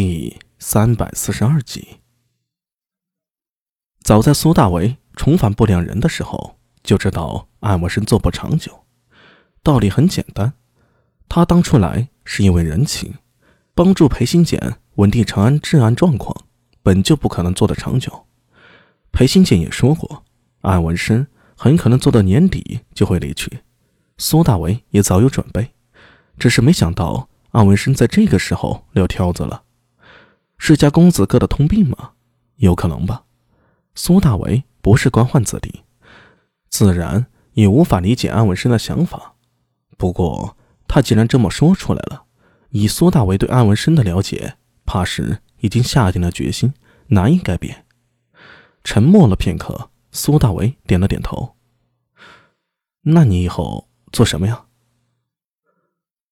第三百四十二集。早在苏大为重返不良人的时候，就知道安文生做不长久。道理很简单，他当初来是因为人情，帮助裴新简稳定长安治安状况，本就不可能做得长久。裴新简也说过，安文生很可能做到年底就会离去。苏大为也早有准备，只是没想到安文生在这个时候撂挑子了。是家公子哥的通病吗？有可能吧。苏大为不是官宦子弟，自然也无法理解安文生的想法。不过他既然这么说出来了，以苏大为对安文生的了解，怕是已经下定了决心，难以改变。沉默了片刻，苏大为点了点头。那你以后做什么呀？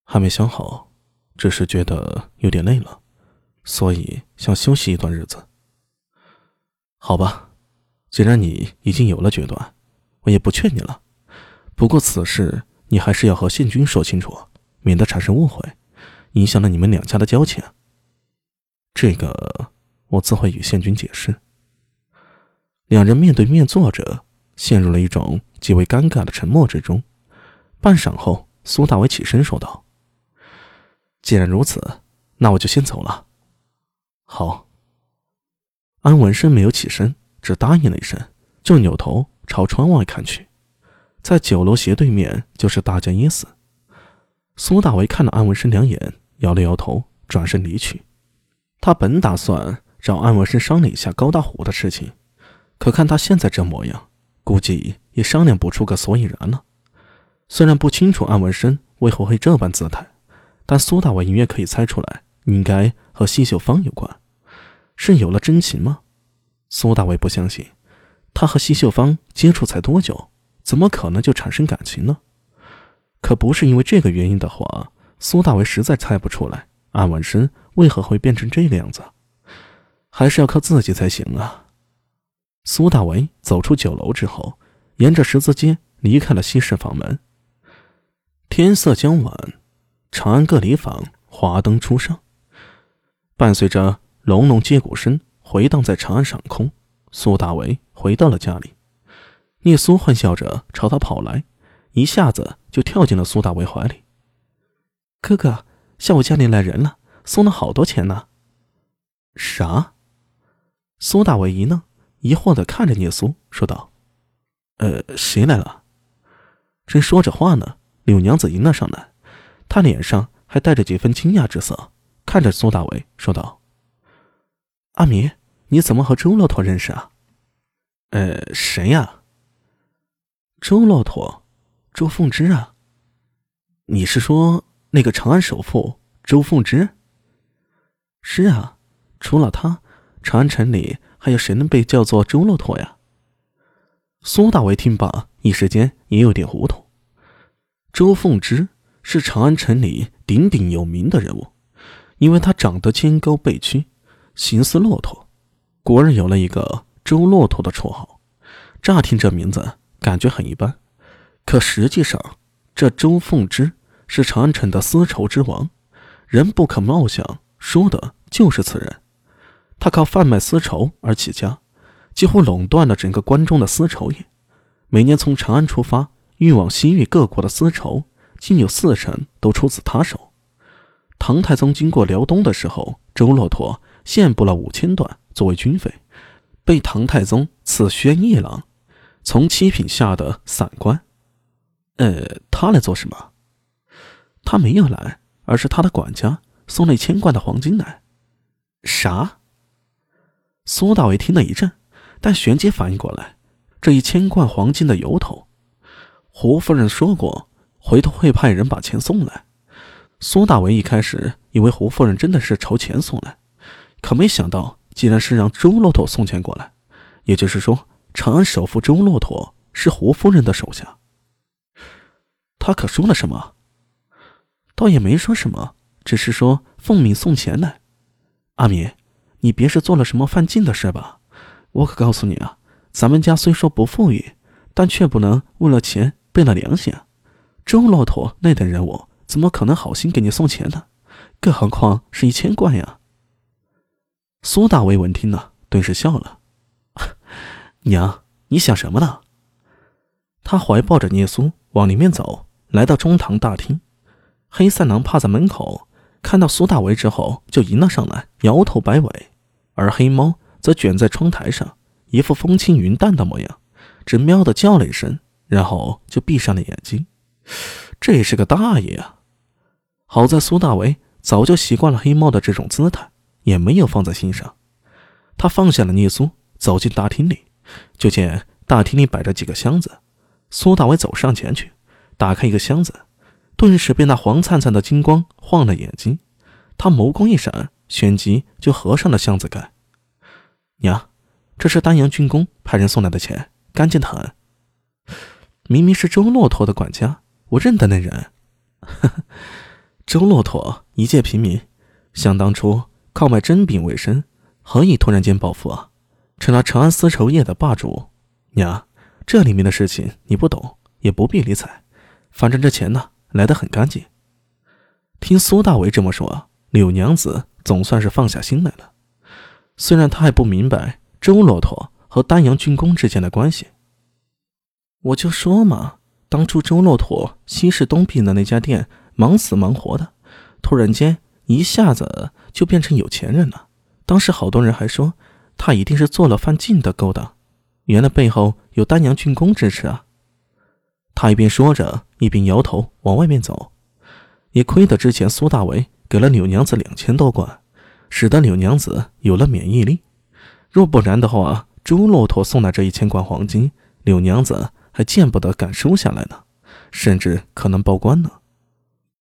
还没想好，只是觉得有点累了。所以想休息一段日子。好吧，既然你已经有了决断，我也不劝你了。不过此事你还是要和宪军说清楚，免得产生误会，影响了你们两家的交情。这个我自会与宪军解释。两人面对面坐着，陷入了一种极为尴尬的沉默之中。半晌后，苏大伟起身说道：“既然如此，那我就先走了。”好。安文生没有起身，只答应了一声，就扭头朝窗外看去，在酒楼斜对面就是大家耶斯。苏大为看了安文生两眼，摇了摇头，转身离去。他本打算找安文生商量一下高大虎的事情，可看他现在这模样，估计也商量不出个所以然了。虽然不清楚安文生为何会这般姿态，但苏大伟隐约可以猜出来。应该和西秀芳有关，是有了真情吗？苏大伟不相信，他和西秀芳接触才多久，怎么可能就产生感情呢？可不是因为这个原因的话，苏大伟实在猜不出来安文生为何会变成这个样子，还是要靠自己才行啊！苏大为走出酒楼之后，沿着十字街离开了西式房门。天色将晚，长安各里坊华灯初上。伴随着隆隆接鼓声回荡在长安上空，苏大为回到了家里。聂苏欢笑着朝他跑来，一下子就跳进了苏大为怀里。“哥哥，下午家里来人了，送了好多钱呢。”“啥？”苏大为一愣，疑惑的看着聂苏，说道：“呃，谁来了？”正说着话呢，柳娘子迎了上来，她脸上还带着几分惊讶之色。看着苏大伟说道：“阿米，你怎么和周骆驼认识啊？”“呃，谁呀？”“周骆驼，周凤芝啊。”“你是说那个长安首富周凤芝？”“是啊，除了他，长安城里还有谁能被叫做周骆驼呀？”苏大伟听罢，一时间也有点糊涂。周凤芝是长安城里鼎鼎有名的人物。因为他长得肩高背曲，形似骆驼，故而有了一个“周骆驼”的绰号。乍听这名字，感觉很一般，可实际上，这周凤芝是长安城的丝绸之王，人不可貌相，说的就是此人。他靠贩卖丝绸而起家，几乎垄断了整个关中的丝绸业。每年从长安出发运往西域各国的丝绸，竟有四成都出自他手。唐太宗经过辽东的时候，周骆驼献布了五千段作为军费，被唐太宗赐宣义郎，从七品下的散官。呃，他来做什么？他没有来，而是他的管家送了一千贯的黄金来。啥？苏大伟听了一震，但旋即反应过来，这一千贯黄金的由头。胡夫人说过，回头会派人把钱送来。苏大为一开始以为胡夫人真的是筹钱送来，可没想到竟然是让周骆驼送钱过来。也就是说，长安首富周骆驼是胡夫人的手下。他可说了什么？倒也没说什么，只是说奉命送钱来。阿敏，你别是做了什么犯禁的事吧？我可告诉你啊，咱们家虽说不富裕，但却不能为了钱背了良心。周骆驼那等人物。怎么可能好心给你送钱呢？更何况是一千贯呀！苏大为闻听了，顿时笑了：“ 娘，你想什么呢？”他怀抱着聂苏往里面走，来到中堂大厅。黑三郎趴在门口，看到苏大为之后，就迎了上来，摇头摆尾。而黑猫则卷在窗台上，一副风轻云淡的模样，只喵的叫了一声，然后就闭上了眼睛。这也是个大爷啊！好在苏大为早就习惯了黑猫的这种姿态，也没有放在心上。他放下了聂苏，走进大厅里，就见大厅里摆着几个箱子。苏大为走上前去，打开一个箱子，顿时被那黄灿灿的金光晃了眼睛。他眸光一闪，旋即就合上了箱子盖。娘，这是丹阳军工派人送来的钱，干净的很。明明是周骆驼的管家，我认得那人。呵 呵周骆驼一介平民，想当初靠卖珍饼为生，何以突然间暴富啊？成了长安丝绸业的霸主。娘。这里面的事情你不懂，也不必理睬。反正这钱呢，来得很干净。听苏大为这么说，柳娘子总算是放下心来了。虽然她还不明白周骆驼和丹阳军工之间的关系。我就说嘛，当初周骆驼西市东壁的那家店忙死忙活的，突然间一下子就变成有钱人了。当时好多人还说，他一定是做了犯禁的勾当。原来背后有丹阳郡公支持啊！他一边说着，一边摇头往外面走。也亏得之前苏大为给了柳娘子两千多贯，使得柳娘子有了免疫力。若不然的话，朱骆驼送来这一千贯黄金，柳娘子还见不得敢收下来呢，甚至可能报官呢。